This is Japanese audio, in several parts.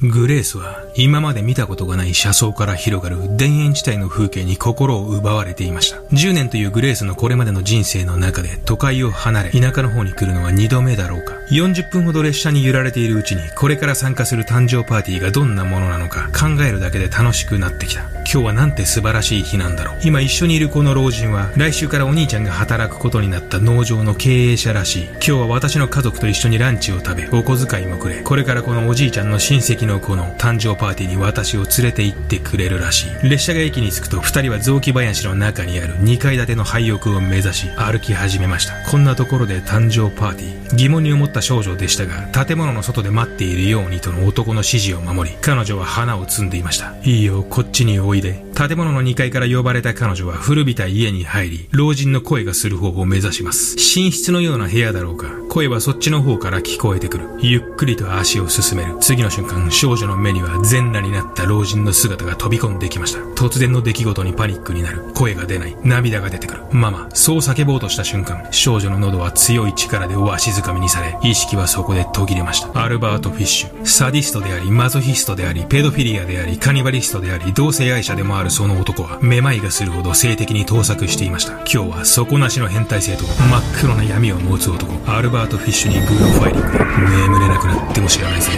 グレースは今まで見たことがない車窓から広がる田園地帯の風景に心を奪われていました。10年というグレースのこれまでの人生の中で都会を離れ田舎の方に来るのは2度目だろうか。40分ほど列車に揺られているうちにこれから参加する誕生パーティーがどんなものなのか考えるだけで楽しくなってきた。今日はなんて素晴らしい日なんだろう。今一緒にいるこの老人は来週からお兄ちゃんが働くことになった農場の経営者らしい。今日は私の家族と一緒にランチを食べ、お小遣いもくれ、これからこのおじいちゃんの親戚の子の誕生パーティーに私を連れて行ってくれるらしい。列車が駅に着くと2人は雑木林の中にある2階建ての廃屋を目指し歩き始めました。こんなところで誕生パーティー。疑問に思った少女でしたが、建物の外で待っているようにとの男の指示を守り、彼女は花を摘んでいました。いいよ、こっちにおいで。建物の2階から呼ばれた彼女は古びた家に入り、老人の声がする方を目指します。寝室のような部屋だろうか。声はそっちの方から聞こえてくる。ゆっくりと足を進める。次の瞬間、少女の目には全裸になった老人の姿が飛び込んできました。突然の出来事にパニックになる。声が出ない。涙が出てくる。ママ、そう叫ぼうとした瞬間、少女の喉は強い力でわしづかみにされ、意識はそこで途切れました。アルバート・フィッシュ。サディストであり、マゾヒストであり、ペドフィリアであり、カニバリストであり、同性愛者でもあるその男は、めまいがするほど性的に倒錯していました。今日は底なしの変態性と真っ黒な闇を持つ男、アルバート・フィッシュにグロファイリング。眠れなくなっても知らないぜ。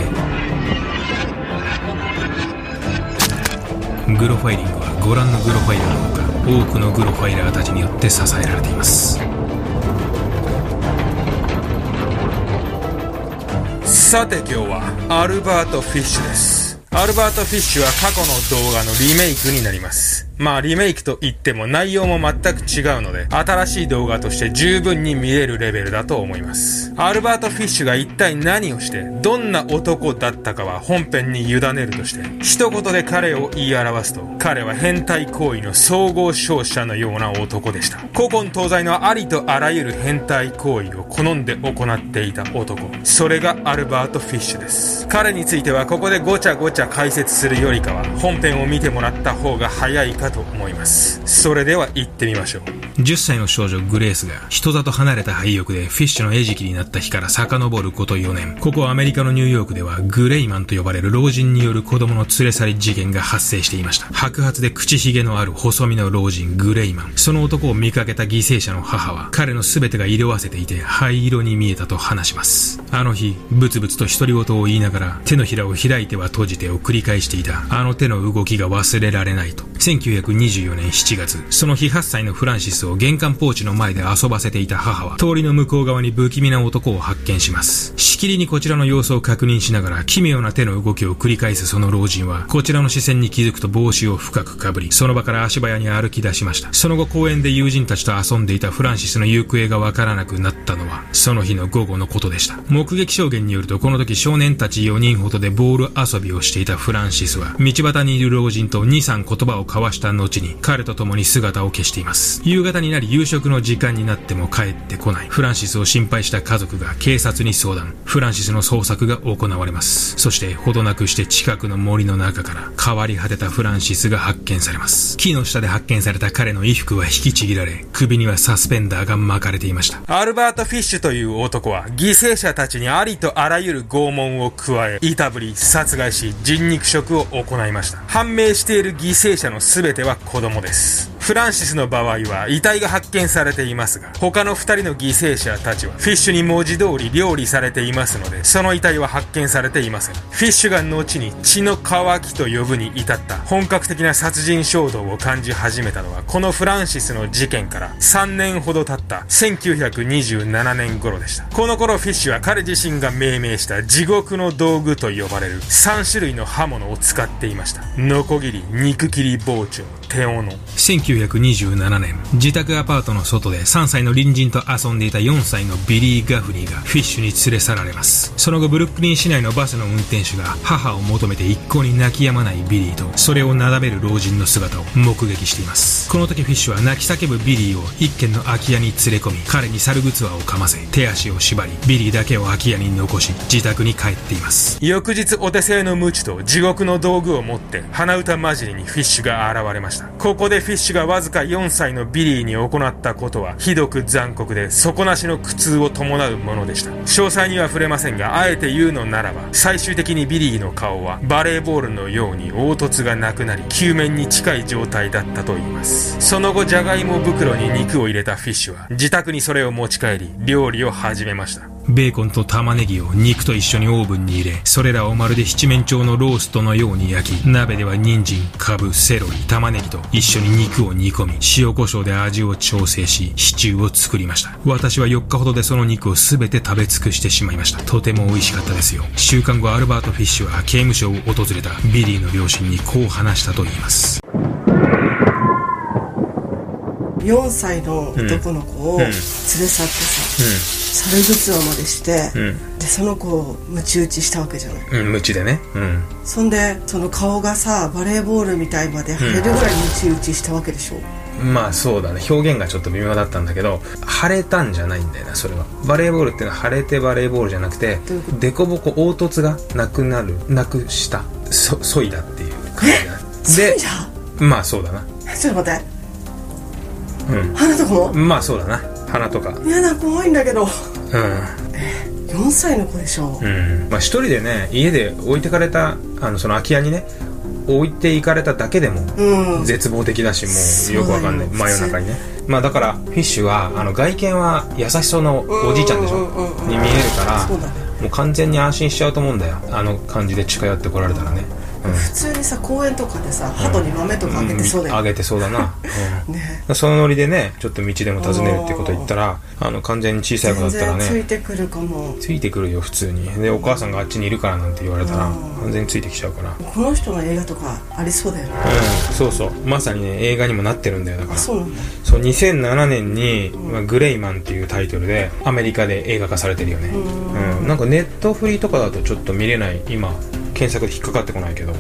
グロファイリングはご覧のグロファイラーのほか多くのグロファイラーたちによって支えられていますさて今日はアルバート・フィッシュですアルバート・フィッシュは過去の動画のリメイクになります。まあリメイクと言っても内容も全く違うので、新しい動画として十分に見れるレベルだと思います。アルバート・フィッシュが一体何をして、どんな男だったかは本編に委ねるとして、一言で彼を言い表すと、彼は変態行為の総合勝者のような男でした。古今東西のありとあらゆる変態行為を好んで行っていた男。それがアルバート・フィッシュです。彼についてはここでごちゃごちゃ解説するよりかは、本編を見てもらった方が早いかと思います。それでは行ってみましょう。10歳の少女グレースが人里離れた廃屋でフィッシュの餌食になった日から遡ること4年。ここアメリカのニューヨークではグレイマンと呼ばれる老人による子供の連れ去り事件が発生していました。白髪で口ひげのある細身の老人グレイマン。その男を見かけた犠牲者の母は彼の全てが色あせていて灰色に見えたと話します。あの日ブツブツと独り言を言いながら手のひらを開いては閉じてを繰り返していた。あの手の動きが忘れられないと。1924年7月、その日8歳のフランシスを玄関ポーチの前で遊ばせていた母は、通りの向こう側に不気味な男を発見します。しきりにこちらの様子を確認しながら、奇妙な手の動きを繰り返すその老人は、こちらの視線に気づくと帽子を深くかぶり、その場から足早に歩き出しました。その後公園で友人たちと遊んでいたフランシスの行方がわからなくなったのは、その日の午後のことでした。目撃証言によると、この時少年たち4人ほどでボール遊びをしていたフランシスは、道端にいる老人と2、3言葉を交わした後に、彼と共に姿を消しています夕方になり夕食の時間になっても帰ってこない。フランシスを心配した家族が警察に相談。フランシスの捜索が行われます。そしてほどなくして近くの森の中から変わり果てたフランシスが発見されます。木の下で発見された彼の衣服は引きちぎられ首にはサスペンダーが巻かれていました。アルバート・フィッシュという男は犠牲者たちにありとあらゆる拷問を加えいたぶり殺害し人肉食を行いました。判明している犠牲者の全ては子供です。フランシスの場合は遺体が発見されていますが、他の二人の犠牲者たちはフィッシュに文字通り料理されていますので、その遺体は発見されていません。フィッシュが後に血の乾きと呼ぶに至った本格的な殺人衝動を感じ始めたのは、このフランシスの事件から3年ほど経った1927年頃でした。この頃フィッシュは彼自身が命名した地獄の道具と呼ばれる3種類の刃物を使っていました。ノコギリ、肉切り包丁、手斧。1927年、自宅アパートの外で3歳の隣人と遊んでいた4歳のビリー・ガフニーがフィッシュに連れ去られます。その後、ブルックリン市内のバスの運転手が母を求めて一向に泣き止まないビリーと、それをなだめる老人の姿を目撃しています。この時フィッシュは泣き叫ぶビリーを一軒の空き家に連れ込み、彼に猿グツワをかませ、手足を縛り、ビリーだけを空き家に残し、自宅に帰っています。翌日、お手製の鞭と地獄の道具を持って、鼻歌混じりにフィッシュが現れました。ここでフィッシュががわずか4歳のビリーに行ったことはひどく残酷で底なしの苦痛を伴うものでした。詳細には触れませんがあえて言うのならば最終的にビリーの顔はバレーボールのように凹凸がなくなり球面に近い状態だったと言います。その後じゃがいも袋に肉を入れたフィッシュは自宅にそれを持ち帰り料理を始めました。ベーコンと玉ねぎを肉と一緒にオーブンに入れ、それらをまるで七面鳥のローストのように焼き、鍋では人参、カブ、セロリ、玉ねぎと一緒に肉を煮込み、塩コショウで味を調整し、シチューを作りました。私は4日ほどでその肉を全て食べ尽くしてしまいました。とても美味しかったですよ。週間後アルバート・フィッシュは刑務所を訪れたビリーの両親にこう話したと言います。4歳の男の子を連れ去ってさ、猿ぐつまでして、でその子を鞭打ちしたわけじゃない、うん、鞭でね、うん、そんでその顔がさバレーボールみたいまで腫れるぐらい鞭打ちしたわけでしょ、まあそうだね。表現がちょっと微妙だったんだけど腫れたんじゃないんだよなそれは。バレーボールっていうのは腫れてバレーボールじゃなくて凸凹凹凸がなくなるなくしたそそいだっていう感じだね でまあそうだな。ちょっと待ってうん。鼻とかも？まあそうだな。鼻とか。いやだ怖いんだけど。うん。4歳の子でしょう。ん。まあ一人でね家で置いてかれたあのその空き家にね置いていかれただけでも絶望的だし、もうよくわかんない。真夜中にね。まあだからフィッシュはあの外見は優しそうなおじいちゃんでしょ、に見えるから、もう完全に安心しちゃうと思うんだよ。あの感じで近寄ってこられたらね普通にさ公園とかでさ鳩に豆とかあげてそうだよ、あげてそうだな、ね、そのノリでねちょっと道でも尋ねるってこと言ったらあの完全に小さい子だったらねついてくるかも。ついてくるよ普通に。でお母さんがあっちにいるからなんて言われたら完全についてきちゃうから。この人の映画とかありそうだよね。うん。そうそう。まさにね映画にもなってるんだよだから。そうなんだ。そう2007年に、まあ、グレイマンっていうタイトルでアメリカで映画化されてるよね。うん。なんかネットフリーとかだとちょっと見れない今検索で引っかかってこないけど、うん、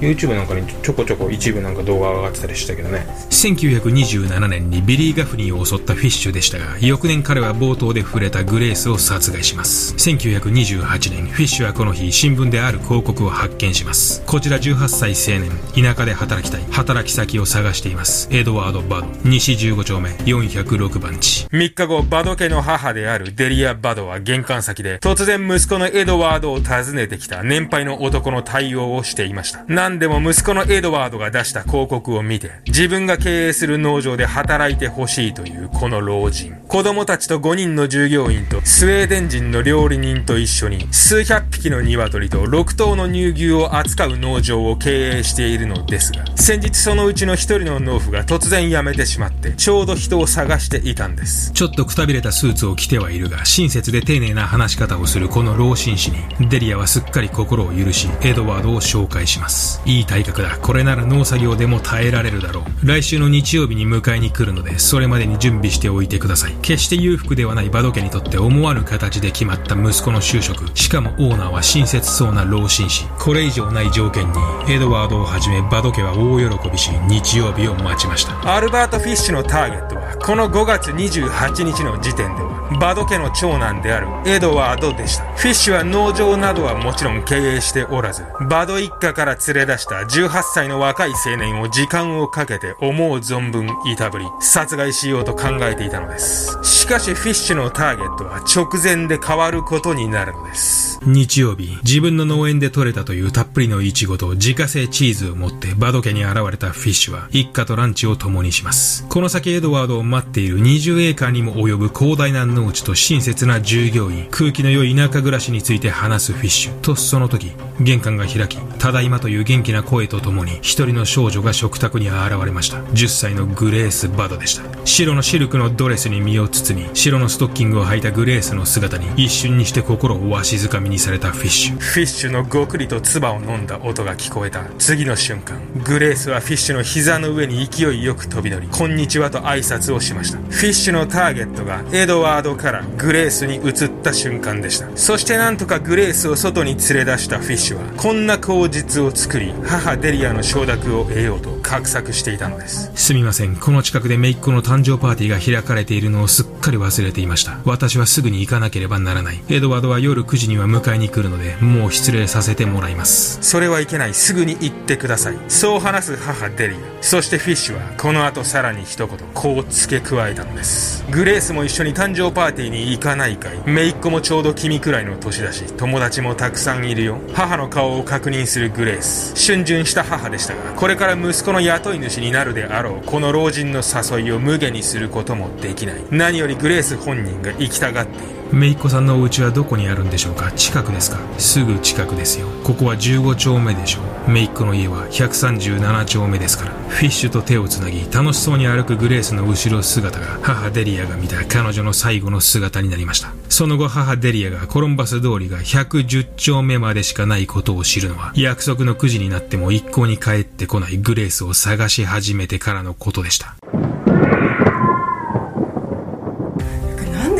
YouTube なんかにちょこちょこ一部なんか動画が上がってたりしたけどね。1927年にビリー・ガフニーを襲ったフィッシュでしたが翌年彼は冒頭で触れたグレースを殺害します。1928年フィッシュはこの日新聞である広告を発見します。こちら18歳青年田舎で働きたい働き先を探しています。エドワード・バド西15丁目406番地。3日後バド家の母であるデリア・バドは玄関先で突然息子のエドワードを訪ねてきた年配の男の対応をしていました何でも息子のエドワードが出した広告を見て、自分が経営する農場で働いてほしいというこの老人。子供たちと5人の従業員とスウェーデン人の料理人と一緒に数百匹の鶏と6頭の乳牛を扱う農場を経営しているのですが、先日そのうちの一人の農夫が突然辞めてしまって、ちょうど人を探していたんです。ちょっとくたびれたスーツを着てはいるが、親切で丁寧な話し方をするこの老紳士に、デリアはすっかり心を許し、エドワードを紹介します。いい体格だ。これなら農作業でも耐えられるだろう。来週の日曜日に迎えに来るので、それまでに準備しておいてください。決して裕福ではないバド家にとって思わぬ形で決まった息子の就職。しかもオーナーは親切そうな老紳士。これ以上ない条件に、エドワードをはじめバド家は大喜びし、日曜日を待ちました。アルバート・フィッシュのターゲットは、この5月28日の時点では、バド家の長男であるエドワードでした。フィッシュは農場などはもちろん経営しておらず、バド一家から連れ出した18歳の若い青年を時間をかけて思う存分いたぶり、殺害しようと考えていたのです。しかしフィッシュのターゲットは直前で変わることになるのです。日曜日、自分の農園で採れたというたっぷりのイチゴと自家製チーズを持ってバド家に現れたフィッシュは一家とランチを共にします。この先エドワードを待っている20エーカーにも及ぶ広大な農地と親切な従業員、空気の良い田舎暮らしについて話すフィッシュ。とその時、玄関が開き、ただいまという元気な声とともに、一人の少女が食卓に現れました。10歳のグレース・バドでした。白のシルクのドレスに身を包み、白のストッキングを履いたグレースの姿に、一瞬にして心をわしづかみにされたフィッシュ。フィッシュのごくりと唾を飲んだ音が聞こえた。次の瞬間、グレースはフィッシュの膝の上に勢いよく飛び乗り、こんにちはと挨拶をしました。フィッシュのターゲットがエドワードからグレースに移った瞬間でした。そしてなんとかグレースを外に連れ出したフィッシュは、こんな口実を作り、母デリアの承諾を得ようと画策していたのです。すみません。この近くで姪っ子の誕生パーティーが開かれているのをすっかり忘れていました。私はすぐに行かなければならない。エドワードは夜9時には迎えに来るのでもう失礼させてもらいます。それはいけない。すぐに行ってください。そう話す母デリア。そしてフィッシュはこの後さらに一言こう付け加えたのです。グレースも一緒に誕生パーティーに行かないかい？姪っ子もちょうど君くらいの年だし友達もたくさんいるよ。母の顔を確認するグレース。逡巡した母でしたがこれから息子の雇い主になるであろうこの老人の誘いを無下にすることもできない。何よりグレース本人が行きたがっている。姪っ子さんのお家はどこにあるんでしょうか？近くですか？すぐ近くですよ。ここは15丁目でしょう。姪っ子の家は137丁目ですから。フィッシュと手をつなぎ楽しそうに歩くグレースの後ろ姿が母デリアが見た彼女の最後の姿になりました。その後母デリアがコロンバス通りが110丁目までしかないことを知るのは約束の9時になっても一向に帰ってこないグレースを探し始めてからのことでした。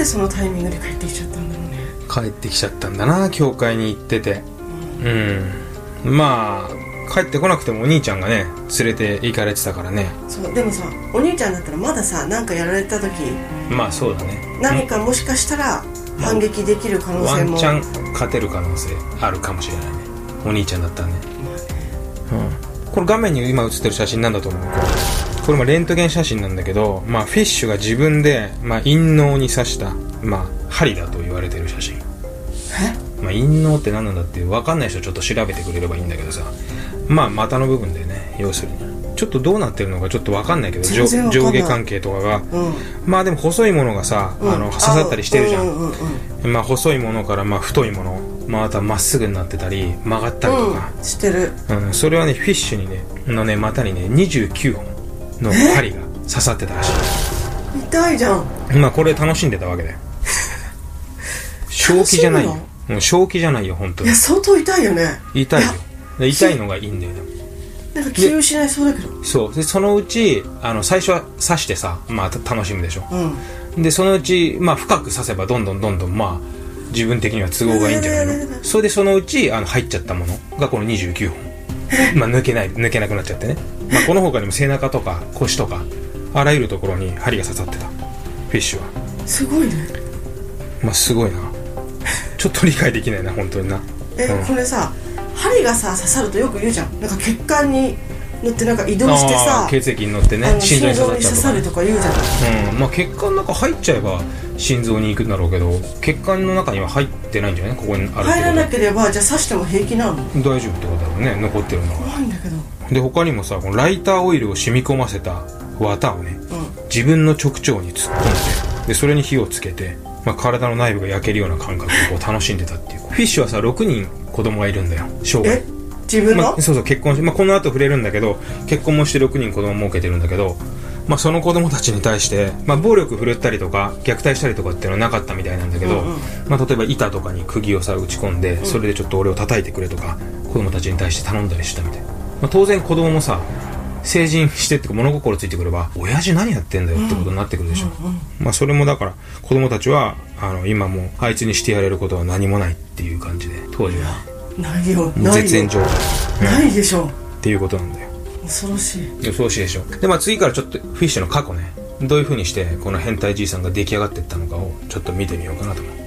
そのタイミングで帰ってきちゃったんだろうね。帰ってきちゃったんだな教会に行ってて。うん。まあ帰ってこなくてもお兄ちゃんがね連れて行かれてたからね。そうでもさお兄ちゃんだったらまださ何かやられた時。まあそうだね。何かもしかしたら反撃できる可能性も。ワンチャン勝てる可能性あるかもしれないね。お兄ちゃんだったらね。うん。これ画面に今映ってる写真なんだと思う。これこれもレントゲン写真なんだけど、まあ、フィッシュが自分で、まあ、陰嚢に刺した、まあ、針だと言われてる写真。まあ、陰嚢って何なんだって分かんない人ちょっと調べてくれればいいんだけどさ。まあ股の部分でね要するに。ちょっとどうなってるのかちょっと分かんないけど上下関係とかが、うん。まあでも細いものがさ、うん。あの刺さったりしてるじゃん,、うんうんうんまあ細いものからまあ太いもの。まああとはまっすぐになってたり曲がったりとか、うん。してる。うん。それはねフィッシュにねのね股にね29本の針が刺さってたらし痛いじゃん。いまあこれ楽しんでたわけだよ。正気じゃないよ。もう正気じゃないよ本当に。いや相当痛いよね。痛いよ。で痛いのがいいんだよ。なんか気を失いそうだけど。そう。でそのうちあの最初は刺してさまあた楽しむでしょ。うん。でそのうち、まあ、深く刺せばどんどんどんどんまあ自分的には都合がいいんじゃないの？それでそのうちあの入っちゃったものがこの29本 まあ抜けない抜けなくなっちゃってね、まあ、この他にも背中とか腰とかあらゆるところに針が刺さってた。フィッシュは。すごいね。まあすごいな。ちょっと理解できないな本当にな。え、うん。これさ針がさ刺さるとよく言うじゃん。なんか血管に乗ってなんか移動してあさー血液に乗ってあねの心臓にに刺さるとか言うじゃんうん。まあ血管の中入っちゃえば心臓に行くんだろうけど血管の中には入ってないんじゃない？ここにある入らなければじゃあ刺しても平気なの？大丈夫ってことだろうね残ってるのは。怖いんだけど。で他にもさこのライターオイルを染み込ませた綿をねう自分の直腸に突っ込んででそれに火をつけて、まあ、体の内部が焼けるような感覚を楽しんでたっていう。フィッシュはさ6人子供がいるんだよ。生涯自分の、まあ、そうそう結婚し、まあ、この後触れるんだけど結婚もして6人子供を設けてるんだけど、まあ、その子供たちに対して、まあ、暴力振るったりとか虐待したりとかっていうのはなかったみたいなんだけど、うんうん。まあ、例えば板とかに釘をさ打ち込んでそれでちょっと俺を叩いてくれとか子供たちに対して頼んだりしたみたい、まあ、当然子供もさ成人してって物心ついてくれば親父何やってんだよってことになってくるでしょ、まあそれもだから子供たちはあの今もうあいつにしてやれることは何もないっていう感じで当時はないよ。絶縁状。態ないでしょ。っていうことなんだよ。恐ろしい。予想しでしょ。でまあ次からちょっとフィッシュの過去ね。どういう風にしてこの変態じいさんが出来上がっていったのかをちょっと見てみようかなと思う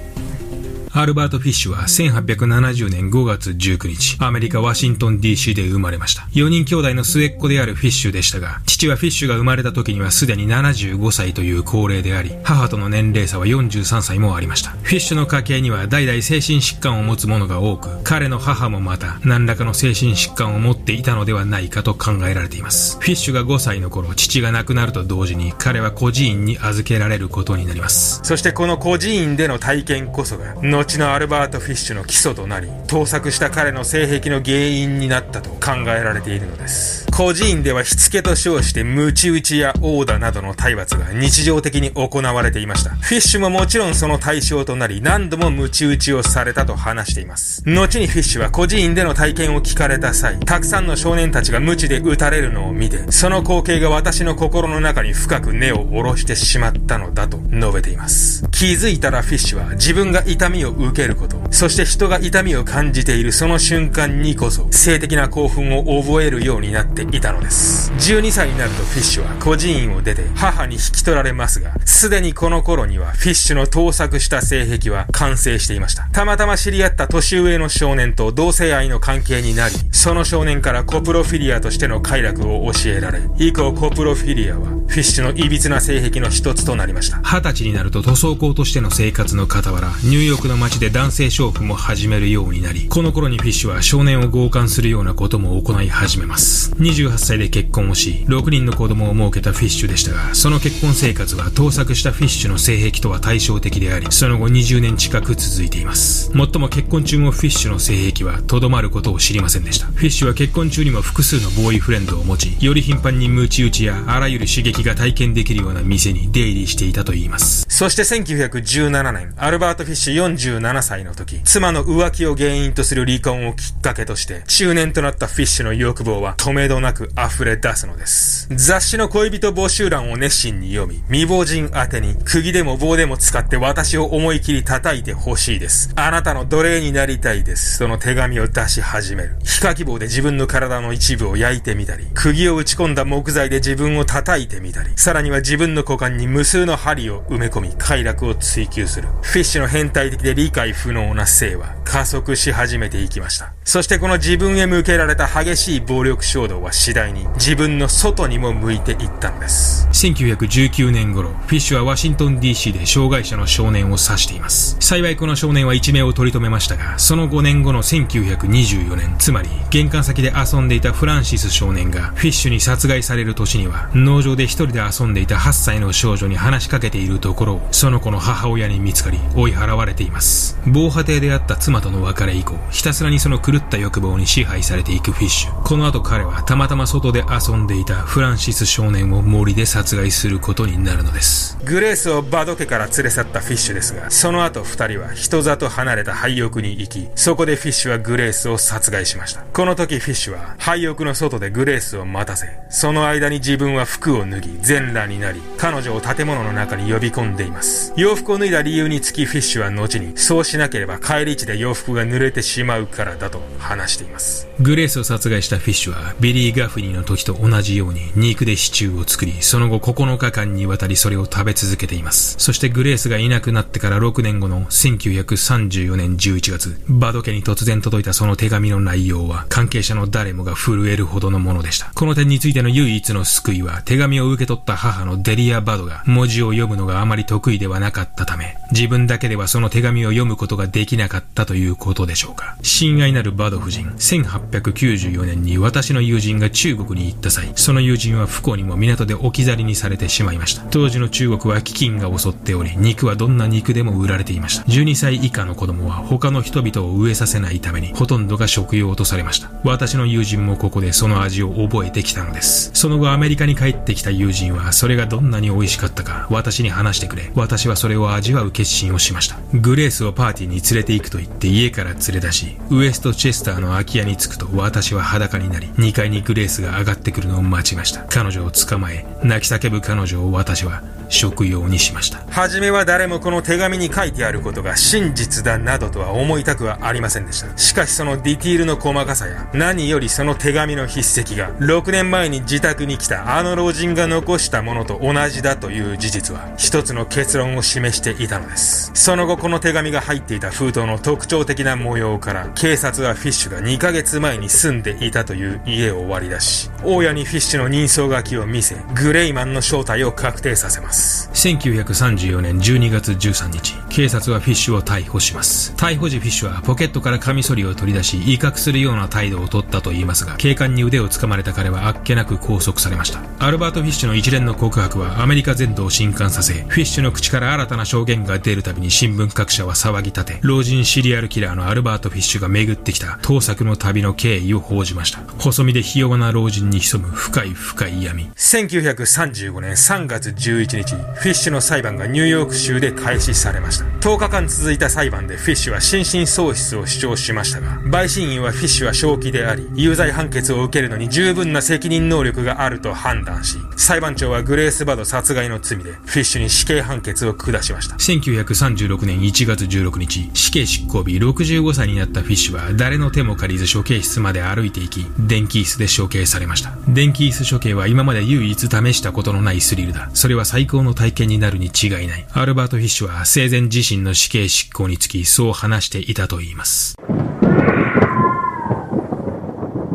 アルバート・フィッシュは1870年5月19日、アメリカ・ワシントン DC で生まれました。4人兄弟の末っ子であるフィッシュでしたが、父はフィッシュが生まれた時にはすでに75歳という高齢であり、母との年齢差は43歳もありました。フィッシュの家系には代々精神疾患を持つ者が多く、彼の母もまた何らかの精神疾患を持っていたのではないかと考えられています。フィッシュが5歳の頃、父が亡くなると同時に彼は孤児院に預けられることになります。そしてこの孤児院での体験こそが後のアルバート・フィッシュの基礎となり盗作した彼の性癖の原因になったと考えられているのです。孤児院ではしつけと称してムチ打ちや殴打などの体罰が日常的に行われていました。フィッシュももちろんその対象となり何度もムチ打ちをされたと話しています。後にフィッシュは孤児院での体験を聞かれた際たくさんの少年たちがムチで打たれるのを見てその光景が私の心の中に深く根を下ろしてしまったのだと述べています。気づいたらフィッシュは自分が痛みを受けること、そして人が痛みを感じているその瞬間にこそ、性的な興奮を覚えるようになっていたのです。12歳になるとフィッシュは孤児院を出て母に引き取られますが、すでにこの頃にはフィッシュの盗作した性癖は完成していました。たまたま知り合った年上の少年と同性愛の関係になり、その少年からコプロフィリアとしての快楽を教えられ、以降コプロフィリアはフィッシュの歪な性癖の一つとなりました。二十歳になると塗装工としての生活の傍ら、ニューヨークの街で男性娼婦も始めるようになり、この頃にフィッシュは少年を強姦するようなことも行い始めます。28歳で結婚をし、6人の子供を設けたフィッシュでしたが、その結婚生活は盗作したフィッシュの性癖とは対照的であり、その後20年近く続いています。もっとも結婚中もフィッシュの性癖はとどまることを知りませんでした。フィッシュは結婚中にも複数のボーイフレンドを持ち、より頻繁にムチ打ちやあらゆる刺激が体験できるような店に出入りしていたといいます。そして1917年、アルバート・フィッシュ47歳の時、妻の浮気を原因とする離婚をきっかけとして、中年となったフィッシュの欲望は止めどなく溢れ出すのです。雑誌の恋人募集欄を熱心に読み、未亡人宛てに釘でも棒でも使って私を思い切り叩いてほしいです。あなたの奴隷になりたいです。その手紙を出し始める。非か希望で自分の体の一部を焼いてみたり、釘を打ち込んだ木材で自分を叩いてみたり、さらには自分の股間に無数の針を埋め込み、快楽を追求する。フィッシュの変態的で理解不能な性は加速し始めていきました。そしてこの自分へ向けられた激しい暴力衝動は次第に自分の外にも向いていったのです。1919年頃、フィッシュはワシントン DC で障害者の少年を指しています。幸いこの少年は一命を取り留めましたが、その5年後の1924年、つまり玄関先で遊んでいたフランシス少年がフィッシュに殺害される年には、農場で一人で遊んでいた8歳の少女に話しかけているところを、その子の母親に見つかり、追い払われています。防波堤であった妻との別れ以降、ひたすらにその狂った欲望に支配されていくフィッシュ。この後彼はたまたま外で遊んでいたフランシス少年を森で殺害することになるのです。グレースをバド家から連れ去ったフィッシュですが、その後二人は人里離れた廃屋に行き、そこでフィッシュはグレースを殺害しました。この時フィッシュは廃屋の外でグレースを待たせ、その間に自分は服を脱ぎ、全裸になり、彼女を建物の中に呼び込んでいます。洋服を脱いだ理由につきフィッシュは後に、そうしなければ返り血で洋服が濡れてしまうからだと話しています。グレースを殺害したフィッシュは、ビリー・ガフニーの時と同じように肉でシチューを作り、その後9日間にわたりそれを食べ続けています。そしてグレースがいなくなってから6年後の1934年11月、バド家に突然届いたその手紙の内容は、関係者の誰もが震えるほどのものでした。この点についての唯一の救いは、手紙を受け取った母のデリア・バドが、文字を読むのがあまり得意ではなかったため、自分だけではその手紙を読むことができなかったということでしょうか。親愛なるバド夫人、1894年に私の友人が中国に行った際、その友人は不幸にも港で置き去りにされてしまいました。当時の中国は飢饉が襲っており、肉はどんな肉でも売られていました。12歳以下の子供は他の人々を飢えさせないために、ほとんどが食用とされました。私の友人もここでその味を覚えてきたのです。その後アメリカに帰ってきた友人は、それがどんなに美味しかったか、私に話してくれ。私はそれを味わう決心をしました。グレスをパーティーに連れて行くと言って家から連れ出し、ウエストチェスターの空き家に着くと私は裸になり、2階にグレースが上がってくるのを待ちました。彼女を捕まえ、泣き叫ぶ彼女を私は食用にしました。はじめは誰もこの手紙に書いてあることが真実だなどとは思いたくはありませんでした。しかしそのディティールの細かさや、何よりその手紙の筆跡が、6年前に自宅に来たあの老人が残したものと同じだという事実は、一つの結論を示していたのです。その後この手紙が入っていた封筒の特徴的な模様から、警察はフィッシュが2ヶ月前に住んでいたという家を割り出し、大家にフィッシュの人相書きを見せ、グレイマンの正体を確定させます。1934年12月13日、警察はフィッシュを逮捕します。逮捕時フィッシュはポケットからカミソリを取り出し、威嚇するような態度を取ったと言いますが、警官に腕を掴まれた彼はあっけなく拘束されました。アルバート・フィッシュの一連の告白はアメリカ全土を震撼させ、フィッシュの口から新たな証言が出るたびに新聞各社は騒ぎ立て、老人シリアルキラーのアルバート・フィッシュが巡ってきた倒錯の旅の経緯を報じました。細身でひ弱な老人に潜む深い深い闇。1935年3月11日、フィッシュの裁判がニューヨーク州で開始されました。10日間続いた裁判でフィッシュは心神喪失を主張しましたが、陪審員はフィッシュは正気であり、有罪判決を受けるのに十分な責任能力があると判断し、裁判長はグレース・バド殺害の罪で、フィッシュに死刑判決を下しました。1936年1月16日、死刑執行日65歳になったフィッシュは誰の手も借りず処刑室まで歩いていき、電気椅子で処刑されました。電気椅子処刑は今まで唯一試したことのないスリルだ。それは最高の体験になるに違いない。アルバート・フィッシュは生前自身の死刑執行につきそう話していたと言います。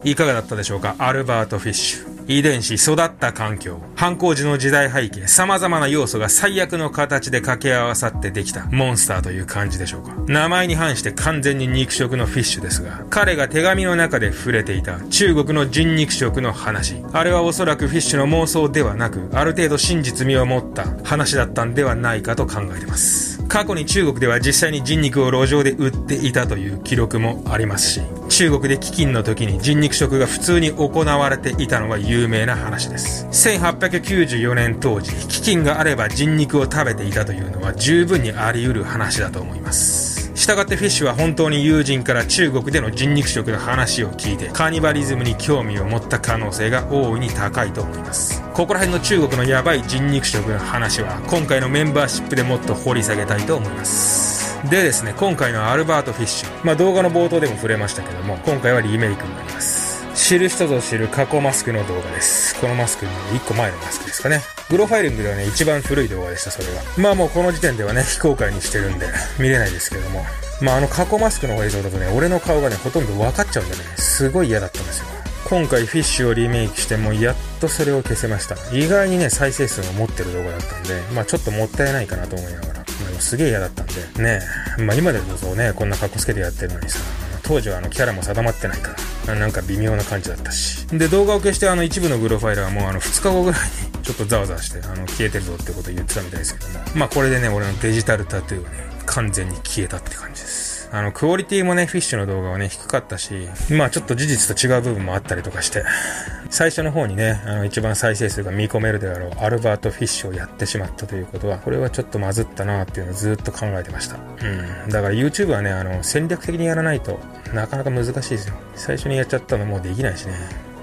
いかがだったでしょうか？アルバート・フィッシュ。遺伝子、育った環境、犯行時の時代背景、様々な要素が最悪の形で掛け合わさってできたモンスターという感じでしょうか。名前に反して完全に肉食のフィッシュですが、彼が手紙の中で触れていた中国の人肉食の話。あれはおそらくフィッシュの妄想ではなく、ある程度真実味を持った話だったんではないかと考えてます。過去に中国では実際に人肉を路上で売っていたという記録もありますし、中国で飢饉の時に人肉食が普通に行われていたのは有名な話です。1894年当時、飢饉があれば人肉を食べていたというのは十分にあり得る話だと思います。したがってフィッシュは本当に友人から中国での人肉食の話を聞いてカーニバリズムに興味を持った可能性が大いに高いと思います。ここら辺の中国のヤバい人肉食の話は今回のメンバーシップでもっと掘り下げたいと思います。でですね今回のアルバート・フィッシュ。まあ動画の冒頭でも触れましたけども今回はリメイクになります。知る人ぞ知る過去マスクの動画です。このマスクの1個前のマスクですかね。グロファイリングではね、一番古い動画でした、それが。まあもうこの時点ではね、非公開にしてるんで、見れないですけども。まああの過去マスクの映像だとね、俺の顔がね、ほとんど分かっちゃうんでね、すごい嫌だったんですよ。今回フィッシュをリメイクしてもやっとそれを消せました。意外にね、再生数を持ってる動画だったんで、まあちょっともったいないかなと思いながら。まあすげえ嫌だったんで、ねえまあ今でこそね、こんな格好つけてやってるのにさ、当時はあのキャラも定まってないから、なんか微妙な感じだったし。で、動画を消してあの一部のグロファイルはもうあの2日後ぐらいにちょっとザワザワして、あの消えてるぞってことを言ってたみたいですけども、まあこれでね、俺のデジタルタトゥーはね、完全に消えたって感じです。あの、クオリティもね、フィッシュの動画はね、低かったし、まあちょっと事実と違う部分もあったりとかして、最初の方にね、あの、一番再生数が見込めるであろう、アルバート・フィッシュをやってしまったということは、これはちょっとまずったなっていうのをずっと考えてました。うん。だから YouTube はね、あの、戦略的にやらないとなかなか難しいですよ。最初にやっちゃったのもうできないしね。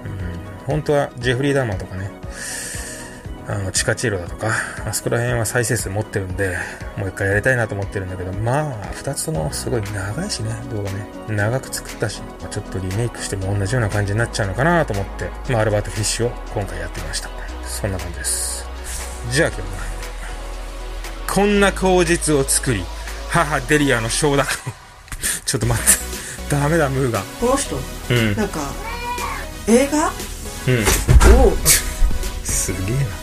うん。本当はジェフリー・ダーマンとかね、あの、地下チ路だとか、あそこら辺は再生数持ってるんで、もう一回やりたいなと思ってるんだけど、まあ、二つともすごい長いしね、動画ね。長く作ったし、ちょっとリメイクしても同じような感じになっちゃうのかなと思って、まあ、アルバート・フィッシュを今回やってみました。そんな感じです。じゃあ今日は、こんな口実を作り、母デリアの承諾を ちょっと待って。ダメだ、ムーが。この人、うん、なんか、映画うん。お すげえな。